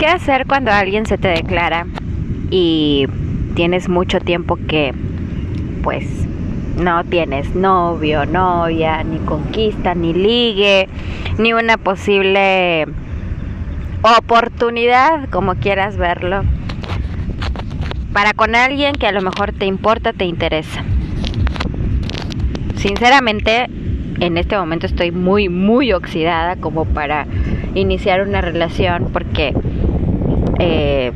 ¿Qué hacer cuando alguien se te declara y tienes mucho tiempo que pues no tienes novio, novia, ni conquista, ni ligue, ni una posible oportunidad, como quieras verlo, para con alguien que a lo mejor te importa, te interesa. Sinceramente, en este momento estoy muy, muy oxidada como para iniciar una relación porque eh,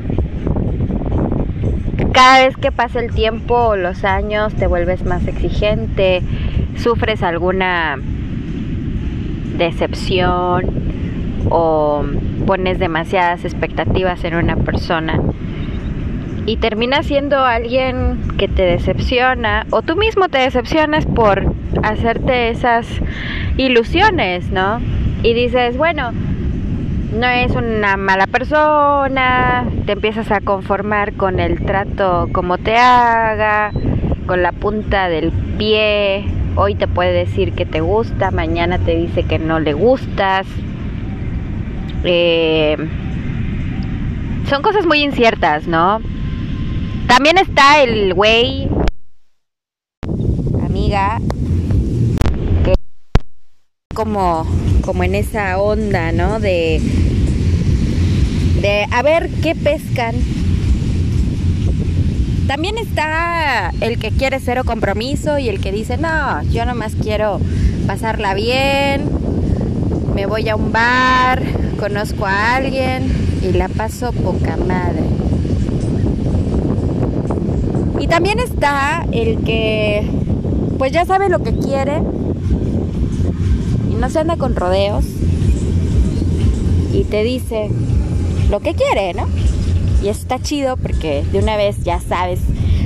cada vez que pasa el tiempo o los años te vuelves más exigente, sufres alguna decepción o pones demasiadas expectativas en una persona y termina siendo alguien que te decepciona o tú mismo te decepcionas por hacerte esas ilusiones, ¿no? Y dices, bueno, no es una mala persona, te empiezas a conformar con el trato como te haga, con la punta del pie, hoy te puede decir que te gusta, mañana te dice que no le gustas. Eh, son cosas muy inciertas, ¿no? También está el güey, amiga, que como, como en esa onda, ¿no? De, de a ver qué pescan. También está el que quiere cero compromiso y el que dice, no, yo nomás quiero pasarla bien, me voy a un bar, conozco a alguien y la paso poca madre. Y también está el que pues ya sabe lo que quiere y no se anda con rodeos y te dice lo que quiere, ¿no? Y está chido porque de una vez ya sabes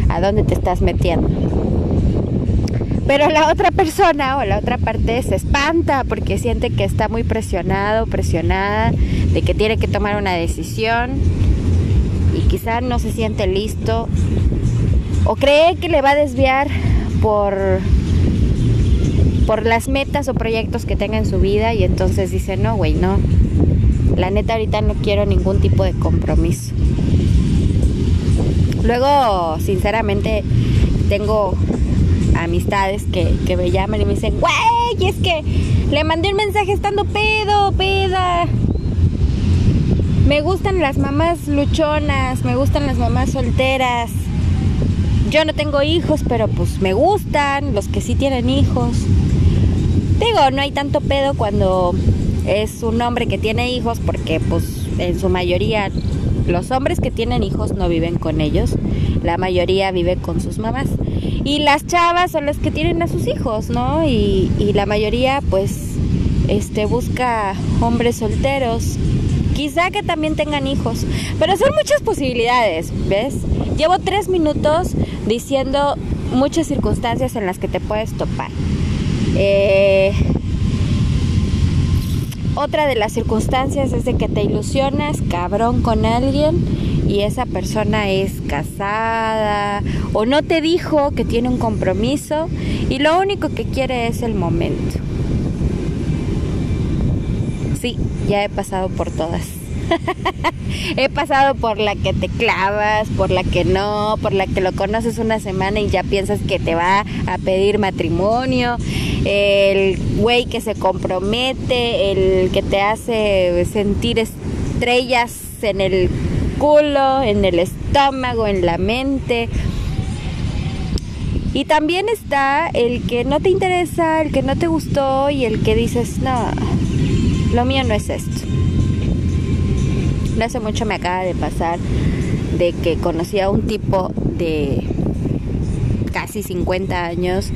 a dónde te estás metiendo. Pero la otra persona o la otra parte se espanta porque siente que está muy presionado, presionada, de que tiene que tomar una decisión y quizá no se siente listo o cree que le va a desviar por por las metas o proyectos que tenga en su vida y entonces dice, "No, güey, no. La neta ahorita no quiero ningún tipo de compromiso." Luego, sinceramente, tengo amistades que, que me llaman y me dicen, güey, es que le mandé un mensaje estando pedo, peda. Me gustan las mamás luchonas, me gustan las mamás solteras. Yo no tengo hijos, pero pues me gustan los que sí tienen hijos. Digo, no hay tanto pedo cuando es un hombre que tiene hijos porque pues en su mayoría los hombres que tienen hijos no viven con ellos, la mayoría vive con sus mamás. Y las chavas son las que tienen a sus hijos, ¿no? Y, la mayoría pues este busca hombres solteros quizá que también tengan hijos, pero son muchas posibilidades, ¿ves? Llevo tres minutos diciendo muchas circunstancias en las que te puedes topar. Eh, otra de las circunstancias es de que te ilusionas cabrón con alguien y esa persona es casada o no te dijo que tiene un compromiso y lo único que quiere es el momento. Sí, ya he pasado por todas. he pasado por la que te clavas, por la que no, por la que lo conoces una semana y ya piensas que te va a pedir matrimonio, el güey que se compromete, el que te hace sentir estrellas en el culo, en el estómago, en la mente. Y también está el que no te interesa, el que no te gustó y el que dices, no, lo mío no es esto. No hace mucho me acaba de pasar de que conocí a un tipo de casi 50 años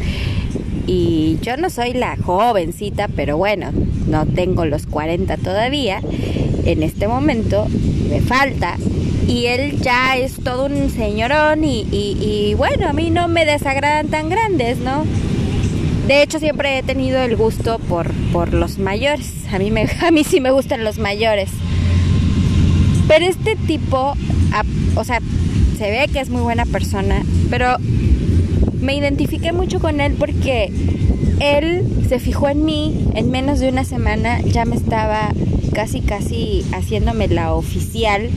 y yo no soy la jovencita, pero bueno, no tengo los 40 todavía. En este momento me falta y él ya es todo un señorón y, y, bueno, a mí no me desagradan tan grandes, ¿no? De hecho, siempre he tenido el gusto por, por los mayores. A mí, me, a mí sí me gustan los mayores. Pero este tipo, o sea, se ve que es muy buena persona, pero me identifiqué mucho con él porque él se fijó en mí, en menos de una semana ya me estaba casi, casi haciéndome la oficial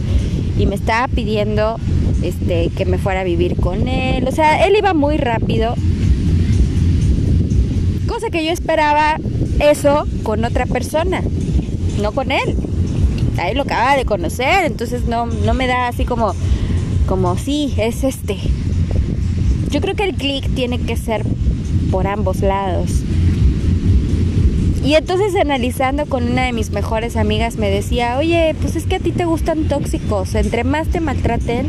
y me estaba pidiendo este, que me fuera a vivir con él. O sea, él iba muy rápido. Cosa que yo esperaba eso con otra persona, no con él. Ahí lo acaba de conocer, entonces no, no me da así como, como sí, es este. Yo creo que el clic tiene que ser por ambos lados. Y entonces analizando con una de mis mejores amigas me decía, oye, pues es que a ti te gustan tóxicos, entre más te maltraten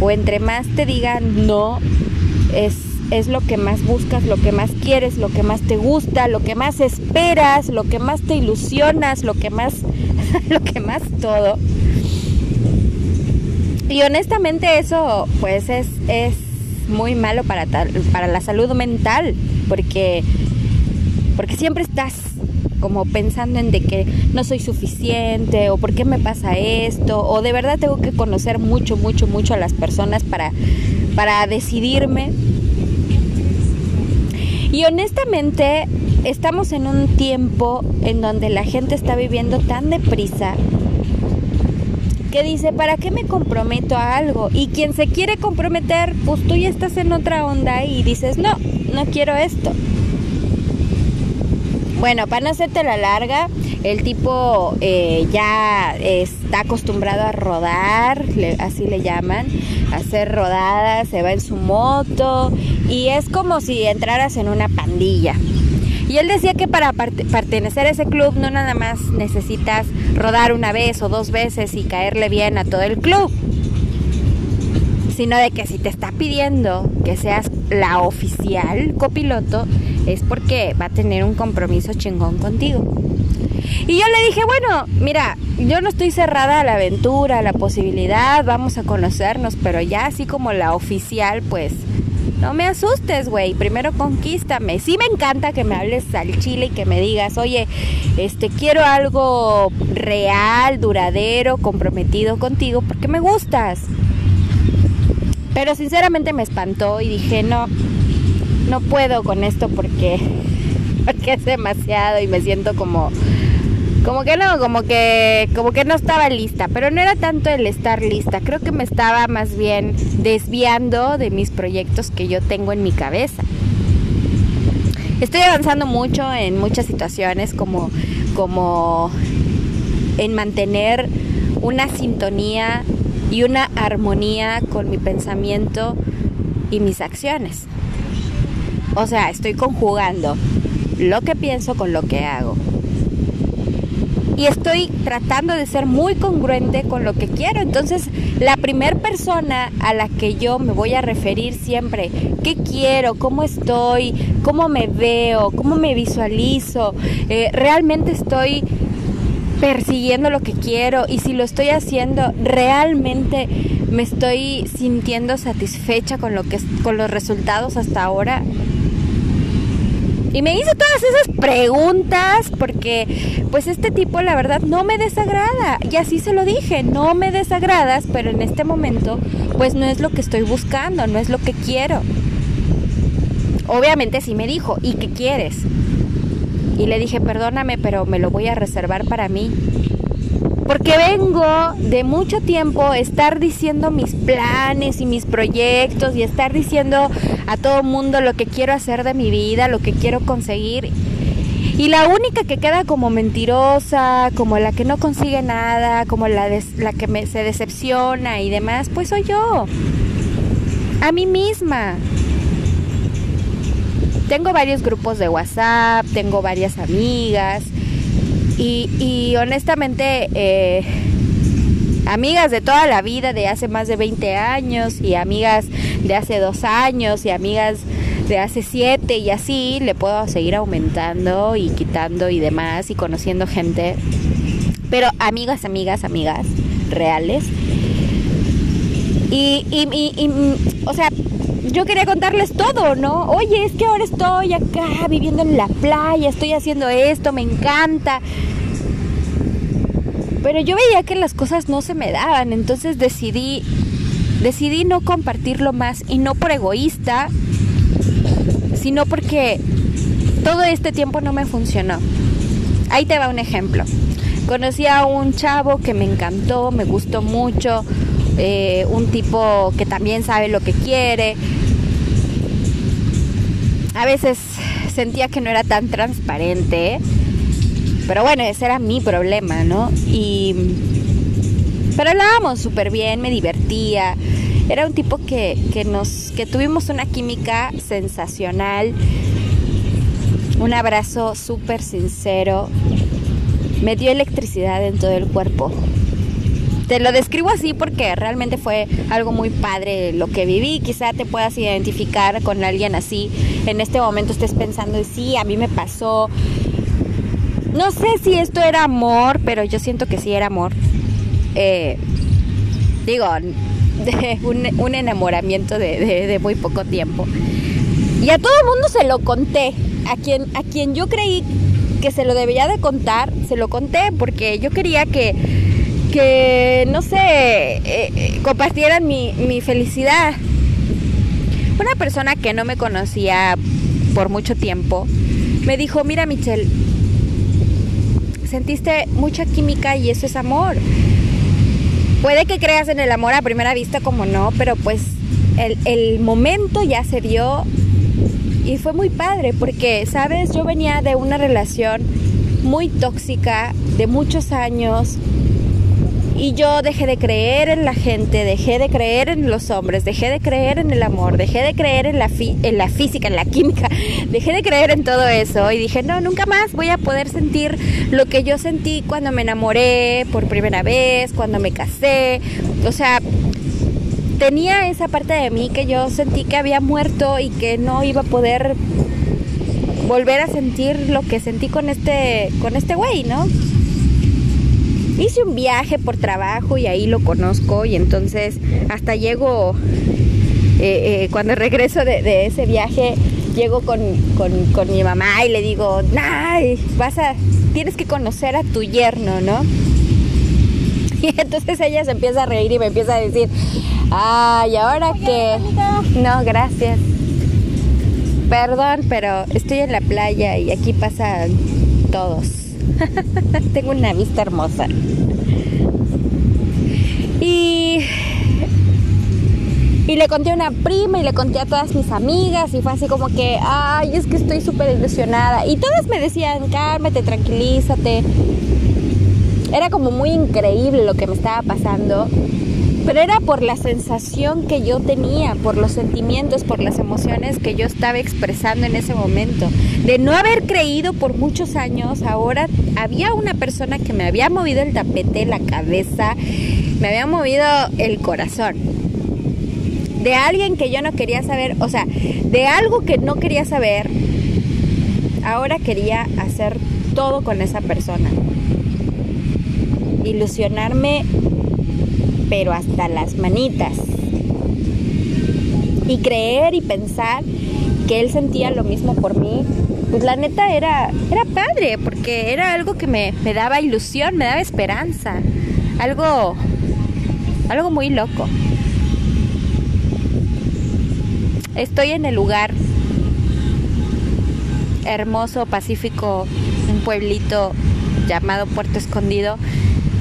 o entre más te digan no, es, es lo que más buscas, lo que más quieres, lo que más te gusta, lo que más esperas, lo que más te ilusionas, lo que más, lo que más todo. Y honestamente eso pues es, es muy malo para, para la salud mental, porque, porque siempre estás como pensando en de que no soy suficiente o por qué me pasa esto o de verdad tengo que conocer mucho, mucho, mucho a las personas para, para decidirme. Y honestamente estamos en un tiempo en donde la gente está viviendo tan deprisa que dice, ¿para qué me comprometo a algo? Y quien se quiere comprometer, pues tú ya estás en otra onda y dices, no, no quiero esto. Bueno, para no hacerte la larga, el tipo eh, ya está acostumbrado a rodar, así le llaman, a hacer rodadas, se va en su moto y es como si entraras en una pandilla. Y él decía que para pertenecer a ese club no nada más necesitas rodar una vez o dos veces y caerle bien a todo el club, sino de que si te está pidiendo que seas la oficial copiloto, es porque va a tener un compromiso chingón contigo. Y yo le dije, bueno, mira, yo no estoy cerrada a la aventura, a la posibilidad, vamos a conocernos, pero ya así como la oficial, pues no me asustes, güey, primero conquístame. Sí me encanta que me hables al chile y que me digas, oye, este, quiero algo real, duradero, comprometido contigo, porque me gustas. Pero sinceramente me espantó y dije, no, no puedo con esto porque, porque es demasiado y me siento como como que no, como que como que no estaba lista, pero no era tanto el estar lista, creo que me estaba más bien desviando de mis proyectos que yo tengo en mi cabeza. Estoy avanzando mucho en muchas situaciones como como en mantener una sintonía y una armonía con mi pensamiento y mis acciones. O sea, estoy conjugando lo que pienso con lo que hago. Y estoy tratando de ser muy congruente con lo que quiero. Entonces, la primera persona a la que yo me voy a referir siempre, qué quiero, cómo estoy, cómo me veo, cómo me visualizo, eh, realmente estoy persiguiendo lo que quiero y si lo estoy haciendo realmente me estoy sintiendo satisfecha con lo que con los resultados hasta ahora y me hizo todas esas preguntas porque pues este tipo la verdad no me desagrada. Y así se lo dije, no me desagradas, pero en este momento pues no es lo que estoy buscando, no es lo que quiero. Obviamente sí me dijo, ¿y qué quieres? Y le dije, perdóname, pero me lo voy a reservar para mí. Porque vengo de mucho tiempo estar diciendo mis planes y mis proyectos y estar diciendo a todo mundo lo que quiero hacer de mi vida, lo que quiero conseguir. Y la única que queda como mentirosa, como la que no consigue nada, como la, la que me, se decepciona y demás, pues soy yo. A mí misma. Tengo varios grupos de WhatsApp, tengo varias amigas y, honestamente, eh, amigas de toda la vida, de hace más de 20 años, y amigas de hace dos años, y amigas de hace siete, y así le puedo seguir aumentando y quitando y demás, y conociendo gente. Pero amigas, amigas, amigas reales. Y, y, y, o sea, yo quería contarles todo, ¿no? Oye, es que ahora estoy acá viviendo en la playa, estoy haciendo esto, me encanta. Pero yo veía que las cosas no se me daban, entonces decidí decidí no compartirlo más y no por egoísta, sino porque todo este tiempo no me funcionó. Ahí te va un ejemplo. Conocí a un chavo que me encantó, me gustó mucho, eh, un tipo que también sabe lo que quiere. A veces sentía que no era tan transparente, pero bueno, ese era mi problema, ¿no? Y pero hablábamos súper bien, me divertía. Era un tipo que, que, nos, que tuvimos una química sensacional. Un abrazo súper sincero. Me dio electricidad en todo el cuerpo. Te lo describo así porque realmente fue algo muy padre lo que viví. Quizá te puedas identificar con alguien así. En este momento estés pensando, sí, a mí me pasó. No sé si esto era amor, pero yo siento que sí era amor eh, digo, de un, enamoramiento de, muy poco tiempo. Y a todo el mundo se lo conté. A quien, a quien yo creí que se lo debía de contar, se lo conté porque yo quería que, que no sé, eh, eh, compartieran mi, mi felicidad. Una persona que no me conocía por mucho tiempo me dijo, mira Michelle, sentiste mucha química y eso es amor. Puede que creas en el amor a primera vista como no, pero pues el, momento ya se dio y fue muy padre porque, sabes, yo venía de una relación muy tóxica de muchos años y yo dejé de creer en la gente, dejé de creer en los hombres, dejé de creer en el amor, dejé de creer en la, en la física, en la química, dejé de creer en todo eso y dije, no, nunca más voy a poder sentir lo que yo sentí cuando me enamoré por primera vez, cuando me casé. O sea, tenía esa parte de mí que yo sentí que había muerto y que no iba a poder volver a sentir lo que sentí con este con este güey, ¿no? Hice un viaje por trabajo y ahí lo conozco y entonces hasta llego, eh, eh, cuando regreso de, ese viaje, llego con, mi mamá y le digo, Ay, vas a, tienes que conocer a tu yerno, ¿no? Y entonces ella se empieza a reír y me empieza a decir, ay, ahora que... No, gracias. Perdón, pero estoy en la playa y aquí pasan todos. Tengo una vista hermosa. Y, y le conté a una prima y le conté a todas mis amigas y fue así como que, ay, es que estoy súper ilusionada. Y todas me decían, cálmate, tranquilízate. Era como muy increíble lo que me estaba pasando pero era por la sensación que yo tenía, por los sentimientos, por las emociones que yo estaba expresando en ese momento. De no haber creído por muchos años, ahora había una persona que me había movido el tapete, la cabeza, me había movido el corazón. De alguien que yo no quería saber, o sea, de algo que no quería saber, ahora quería hacer todo con esa persona. Ilusionarme pero hasta las manitas. Y creer y pensar que él sentía lo mismo por mí, pues la neta era, era padre, porque era algo que me, me daba ilusión, me daba esperanza, algo, algo muy loco. Estoy en el lugar hermoso, pacífico, un pueblito llamado Puerto Escondido,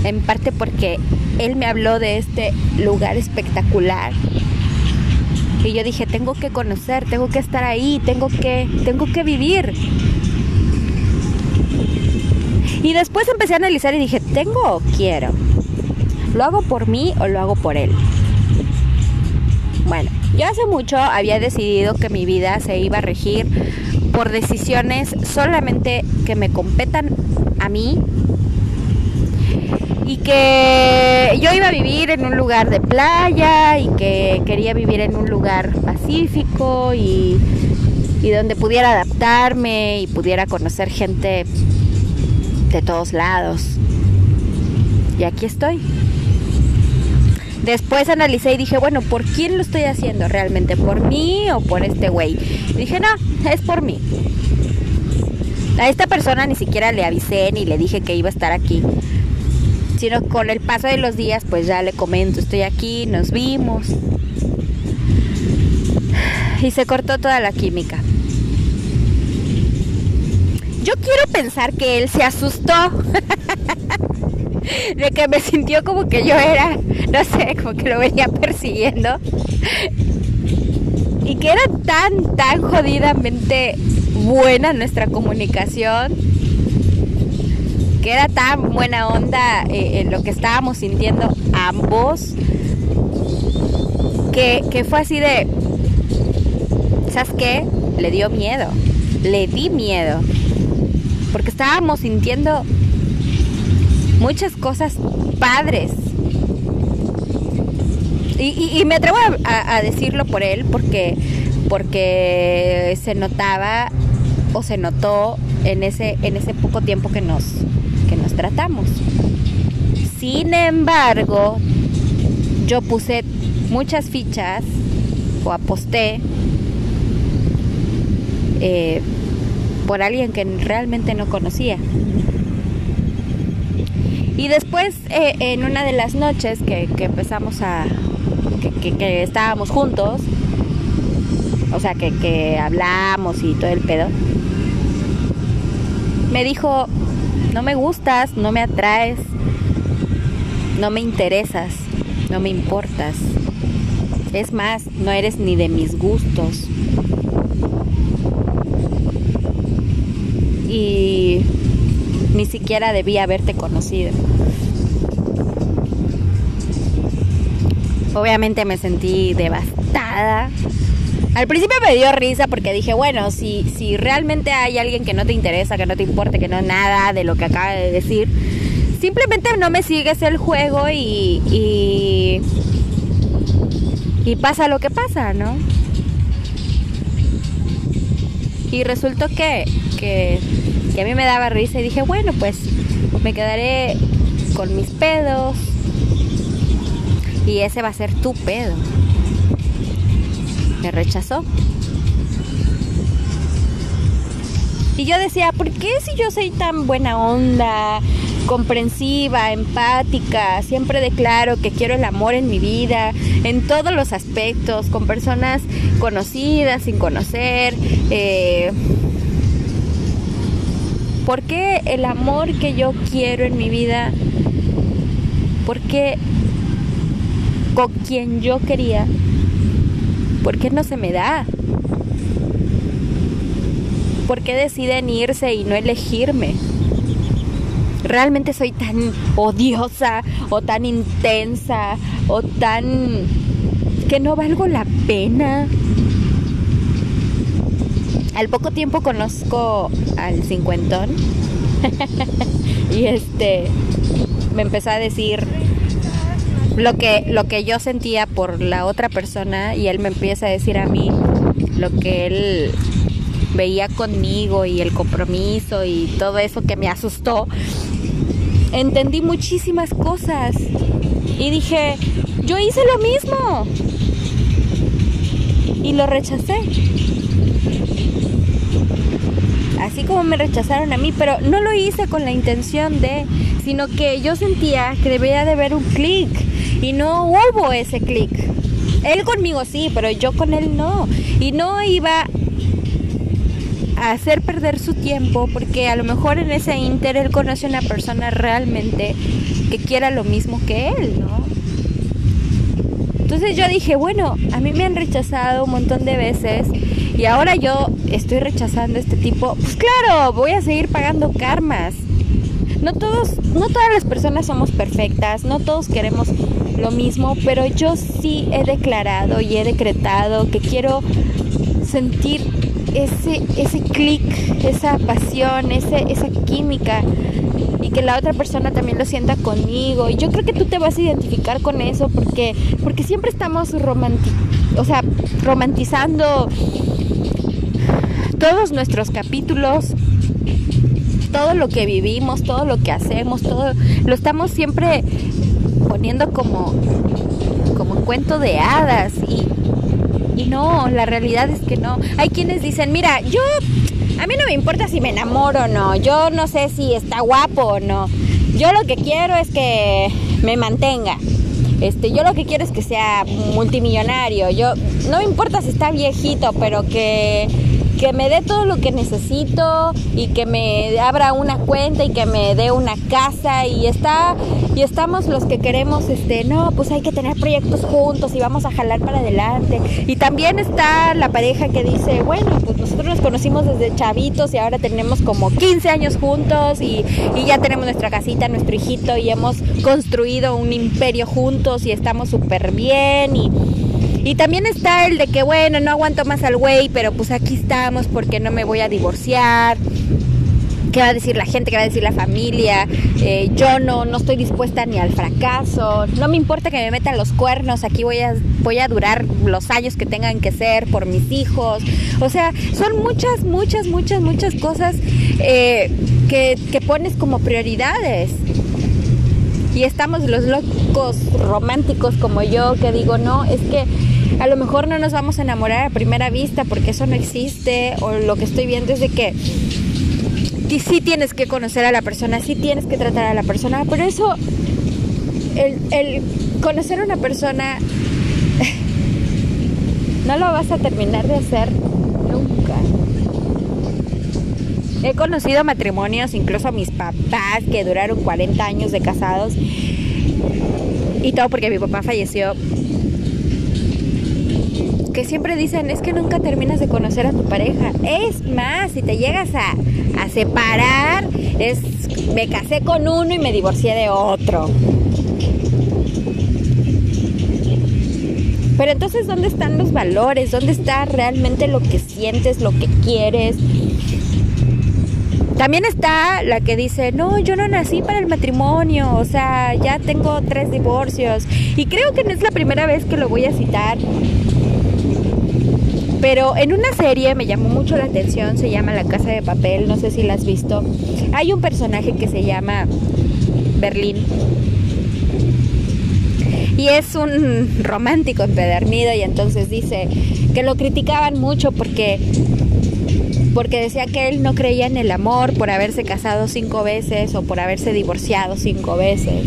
en parte porque él me habló de este lugar espectacular. Y yo dije, tengo que conocer, tengo que estar ahí, tengo que, tengo que vivir. Y después empecé a analizar y dije, ¿tengo o quiero? ¿Lo hago por mí o lo hago por él? Bueno, yo hace mucho había decidido que mi vida se iba a regir por decisiones solamente que me competan a mí y que yo iba a vivir en un lugar de playa y que quería vivir en un lugar pacífico y, donde pudiera adaptarme y pudiera conocer gente de todos lados. Y aquí estoy. Después analicé y dije, bueno, ¿por quién lo estoy haciendo realmente? ¿Por mí o por este güey? dije, no, es por mí. A esta persona ni siquiera le avisé ni le dije que iba a estar aquí sino con el paso de los días pues ya le comento, estoy aquí, nos vimos y se cortó toda la química. Yo quiero pensar que él se asustó. de que me sintió como que yo era, no sé, como que lo venía persiguiendo. Y que era tan, tan jodidamente buena nuestra comunicación, que era tan buena onda eh, en lo que estábamos sintiendo ambos, que, que fue así de, ¿sabes qué? Le dio miedo, le di miedo, porque estábamos sintiendo muchas cosas padres. Y, me atrevo a, decirlo por él porque, porque se notaba o se notó en ese, en ese poco tiempo que nos, tratamos. Sin embargo, yo puse muchas fichas o aposté eh, por alguien que realmente no conocía. Y después, eh, en una de las noches que, empezamos a. Que, estábamos juntos, o sea, que, que hablamos y todo el pedo, me dijo: No me gustas, no me atraes, no me interesas, no me importas. Es más, no eres ni de mis gustos. Y ni siquiera debía haberte conocido. Obviamente me sentí devastada. Al principio me dio risa porque dije, bueno, si, si realmente hay alguien que no te interesa, que no te importe, que no nada de lo que acaba de decir, simplemente no me sigues el juego y, y, pasa lo que pasa, ¿no? Y resultó que, que que a mí me daba risa y dije, bueno, pues me quedaré con mis pedos y ese va a ser tu pedo. Me rechazó. Y yo decía, ¿por qué si yo soy tan buena onda, comprensiva, empática, siempre declaro que quiero el amor en mi vida, en todos los aspectos, con personas conocidas, sin conocer, eh, ¿Por qué el amor que yo quiero en mi vida? ¿Por qué con quien yo quería? ¿Por qué no se me da? ¿Por qué deciden irse y no elegirme? ¿Realmente soy tan odiosa o tan intensa o tan que no valgo la pena? al poco tiempo conozco al cincuentón y este me empezó a decir lo que lo que yo sentía por la otra persona y él me empieza a decir a mí lo que él veía conmigo y el compromiso y todo eso que me asustó entendí muchísimas cosas y dije yo hice lo mismo y lo rechacé. Así como me rechazaron a mí, pero no lo hice con la intención de, sino que yo sentía que debía de haber un clic y no hubo ese clic. Él conmigo sí, pero yo con él no. Y no iba a hacer perder su tiempo porque a lo mejor en ese inter él conoce a una persona realmente que quiera lo mismo que él, ¿no? Entonces yo dije, bueno, a mí me han rechazado un montón de veces y ahora yo estoy rechazando este tipo, pues claro, voy a seguir pagando karmas. No todos, no todas las personas somos perfectas, no todos queremos lo mismo, pero yo sí he declarado y he decretado que quiero sentir ese, ese clic, esa pasión, ese, esa química y que la otra persona también lo sienta conmigo. Y yo creo que tú te vas a identificar con eso porque, porque siempre estamos romanti o sea, romantizando todos nuestros capítulos, todo lo que vivimos, todo lo que hacemos, todo lo estamos siempre poniendo como como cuento de hadas y, y no, la realidad es que no. Hay quienes dicen, mira, yo a mí no me importa si me enamoro o no, yo no sé si está guapo o no. Yo lo que quiero es que me mantenga. Este, yo lo que quiero es que sea multimillonario. Yo no me importa si está viejito, pero que que me dé todo lo que necesito y que me abra una cuenta y que me dé una casa y está y estamos los que queremos este no pues hay que tener proyectos juntos y vamos a jalar para adelante. Y también está la pareja que dice bueno pues nosotros nos conocimos desde chavitos y ahora tenemos como 15 años juntos y, y ya tenemos nuestra casita nuestro hijito y hemos construido un imperio juntos y estamos súper bien y y también está el de que, bueno, no aguanto más al güey, pero pues aquí estamos porque no me voy a divorciar. ¿Qué va a decir la gente? ¿Qué va a decir la familia? Eh, yo no, no estoy dispuesta ni al fracaso. No me importa que me metan los cuernos. Aquí voy a, voy a durar los años que tengan que ser por mis hijos. O sea, son muchas, muchas, muchas, muchas cosas eh, que, que pones como prioridades y estamos los locos románticos como yo que digo, no, es que a lo mejor no nos vamos a enamorar a primera vista porque eso no existe o lo que estoy viendo es de que sí tienes que conocer a la persona, sí tienes que tratar a la persona, pero eso, el, conocer a una persona, no lo vas a terminar de hacer nunca. He conocido matrimonios, incluso a mis papás, que duraron 40 años de casados. Y todo porque mi papá falleció que siempre dicen es que nunca terminas de conocer a tu pareja. Es más, si te llegas a, separar, es me casé con uno y me divorcié de otro. Pero entonces, ¿dónde están los valores? ¿Dónde está realmente lo que sientes, lo que quieres? También está la que dice, no, yo no nací para el matrimonio, o sea, ya tengo tres divorcios. Y creo que no es la primera vez que lo voy a citar. Pero en una serie me llamó mucho la atención, se llama La Casa de Papel, no sé si la has visto. Hay un personaje que se llama Berlín. Y es un romántico empedernido y entonces dice que lo criticaban mucho porque porque decía que él no creía en el amor por haberse casado cinco veces o por haberse divorciado cinco veces.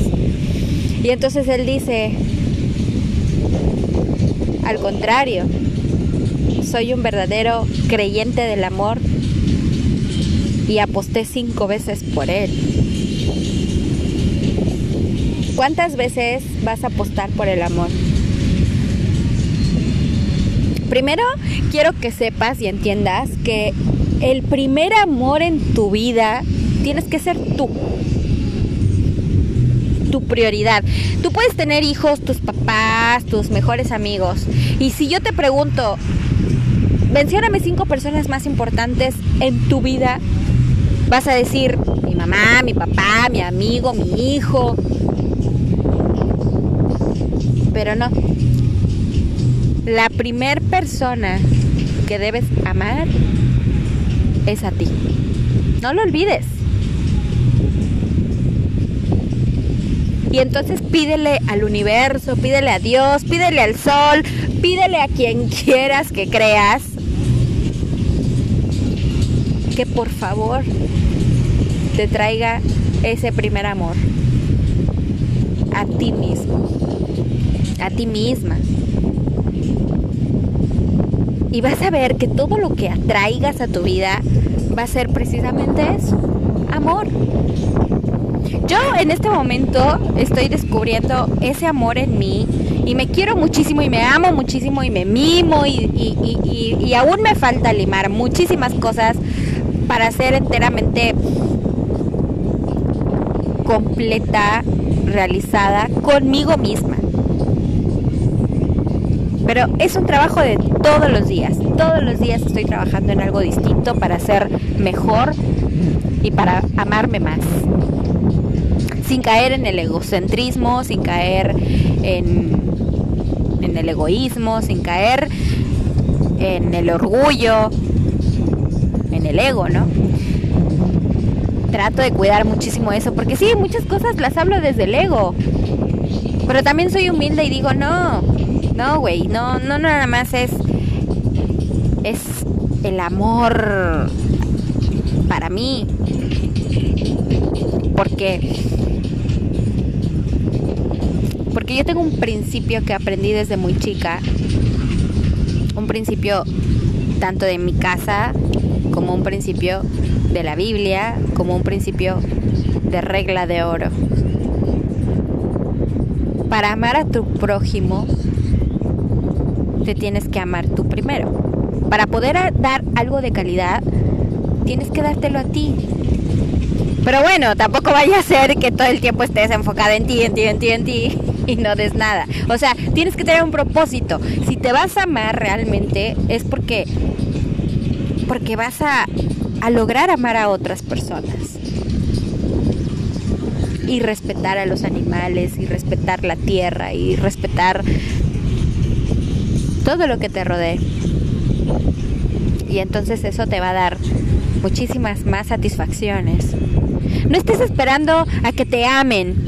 Y entonces él dice, al contrario, soy un verdadero creyente del amor y aposté cinco veces por él. ¿Cuántas veces vas a apostar por el amor? Primero, quiero que sepas y entiendas que el primer amor en tu vida tienes que ser tú. Tu prioridad. Tú puedes tener hijos, tus papás, tus mejores amigos. Y si yo te pregunto, mencióname cinco personas más importantes en tu vida. Vas a decir mi mamá, mi papá, mi amigo, mi hijo. Pero no. La primer persona que debes amar es a ti. No lo olvides. Y entonces pídele al universo, pídele a Dios, pídele al sol, pídele a quien quieras que creas que por favor te traiga ese primer amor a ti mismo, a ti misma. Y vas a ver que todo lo que atraigas a tu vida va a ser precisamente eso, amor. Yo en este momento estoy descubriendo ese amor en mí y me quiero muchísimo y me amo muchísimo y me mimo y, y, y aún me falta limar muchísimas cosas para ser enteramente completa, realizada conmigo misma. Pero es un trabajo de todos los días. Todos los días estoy trabajando en algo distinto para ser mejor y para amarme más. Sin caer en el egocentrismo, sin caer en, el egoísmo, sin caer en el orgullo, el ego, ¿no? Trato de cuidar muchísimo eso, porque sí, muchas cosas las hablo desde el ego. Pero también soy humilde y digo, no, no, güey, no, no nada más es, es el amor para mí. Porque, porque yo tengo un principio que aprendí desde muy chica, un principio tanto de mi casa como un principio de la Biblia, como un principio de regla de oro. Para amar a tu prójimo, te tienes que amar tú primero. Para poder dar algo de calidad, tienes que dártelo a ti. Pero bueno, tampoco vaya a ser que todo el tiempo estés enfocada en ti, en ti, en ti, en ti y no des nada. O sea, tienes que tener un propósito. Si te vas a amar realmente es porque porque vas a, a lograr amar a otras personas. Y respetar a los animales, y respetar la tierra, y respetar todo lo que te rodee. Y entonces eso te va a dar muchísimas más satisfacciones. No estés esperando a que te amen.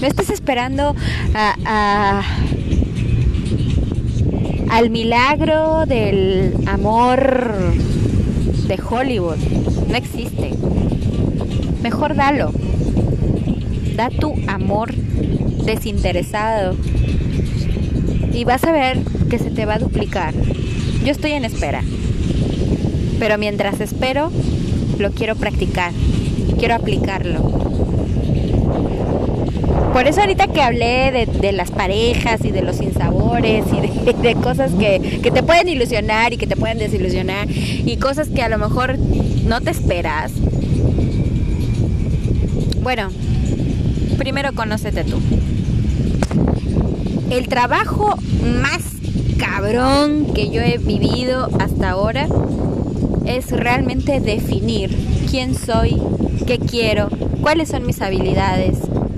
No estés esperando a, al milagro del amor de Hollywood. No existe. Mejor dalo. Da tu amor desinteresado. Y vas a ver que se te va a duplicar. Yo estoy en espera. Pero mientras espero, lo quiero practicar. Quiero aplicarlo. Por eso ahorita que hablé de, las parejas y de los sinsabores y de, cosas que, que, te pueden ilusionar y que te pueden desilusionar y cosas que a lo mejor no te esperas. Bueno, primero conócete tú. El trabajo más cabrón que yo he vivido hasta ahora es realmente definir quién soy, qué quiero, cuáles son mis habilidades,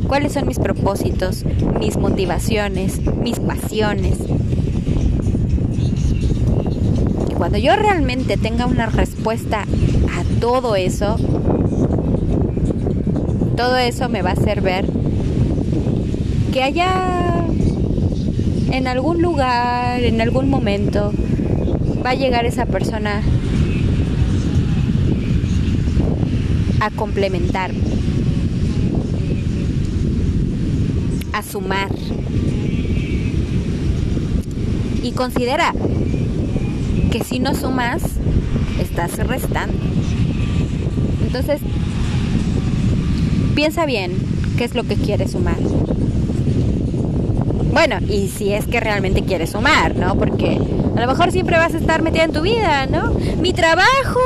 cuáles son mis propósitos, mis motivaciones, mis pasiones. Cuando yo realmente tenga una respuesta a todo eso, todo eso me va a hacer ver que haya en algún lugar, en algún momento, va a llegar esa persona a complementarme a sumar. Y considera que si no sumas, estás restando. Entonces, piensa bien qué es lo que quieres sumar. Bueno, y si es que realmente quieres sumar, ¿no? Porque a lo mejor siempre vas a estar metida en tu vida, ¿no? Mi trabajo,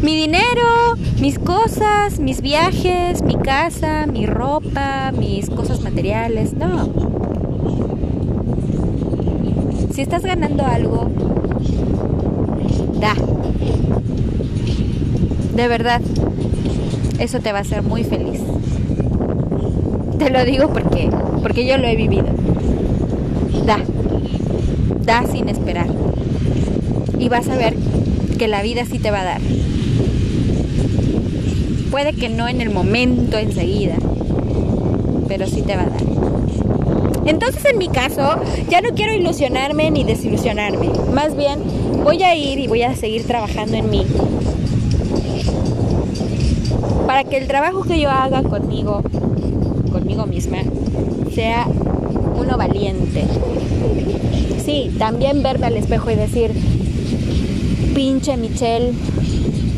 mi dinero, mis cosas, mis viajes, mi casa, mi ropa, mis cosas materiales, no. Si estás ganando algo, da. De verdad, eso te va a hacer muy feliz. Te lo digo porque porque yo lo he vivido. Da. Sin esperar y vas a ver que la vida sí te va a dar. Puede que no en el momento enseguida, pero sí te va a dar. Entonces en mi caso ya no quiero ilusionarme ni desilusionarme. Más bien voy a ir y voy a seguir trabajando en mí. Para que el trabajo que yo haga conmigo, conmigo misma, sea uno valiente. Sí, también verme al espejo y decir, pinche Michelle,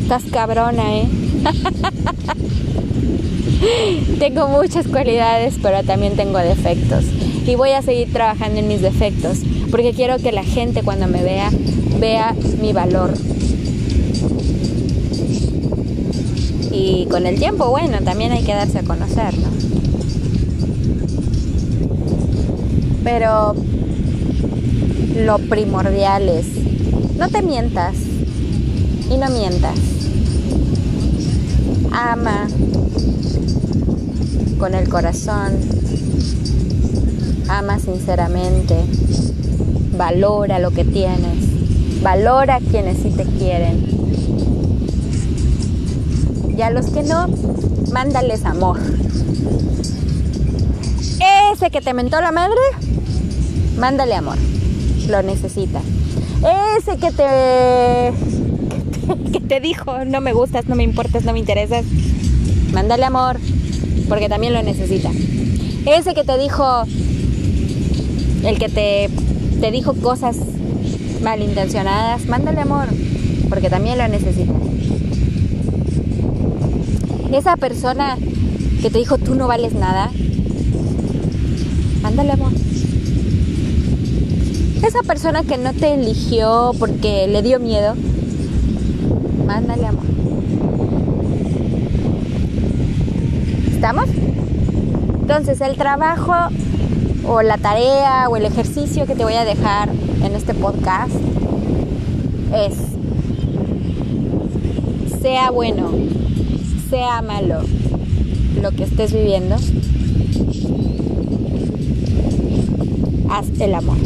estás cabrona, ¿eh? tengo muchas cualidades, pero también tengo defectos. Y voy a seguir trabajando en mis defectos, porque quiero que la gente cuando me vea, vea mi valor. Y con el tiempo, bueno, también hay que darse a conocer, ¿no? Pero lo primordial es, no te mientas, y no mientas. Ama con el corazón. Ama sinceramente. Valora lo que tienes. Valora a quienes sí te quieren. Y a los que no, mándales amor. Ese que te mentó la madre, mándale amor. Lo necesita. Ese que te que te dijo, no me gustas, no me importas, no me interesas, mándale amor, porque también lo necesita. Ese que te dijo, el que te, te dijo cosas malintencionadas, mándale amor, porque también lo necesita. Esa persona que te dijo tú no vales nada, mándale amor. Esa persona que no te eligió porque le dio miedo, mándale amor. ¿Estamos? Entonces el trabajo o la tarea o el ejercicio que te voy a dejar en este podcast es, sea bueno, sea malo lo que estés viviendo, haz el amor.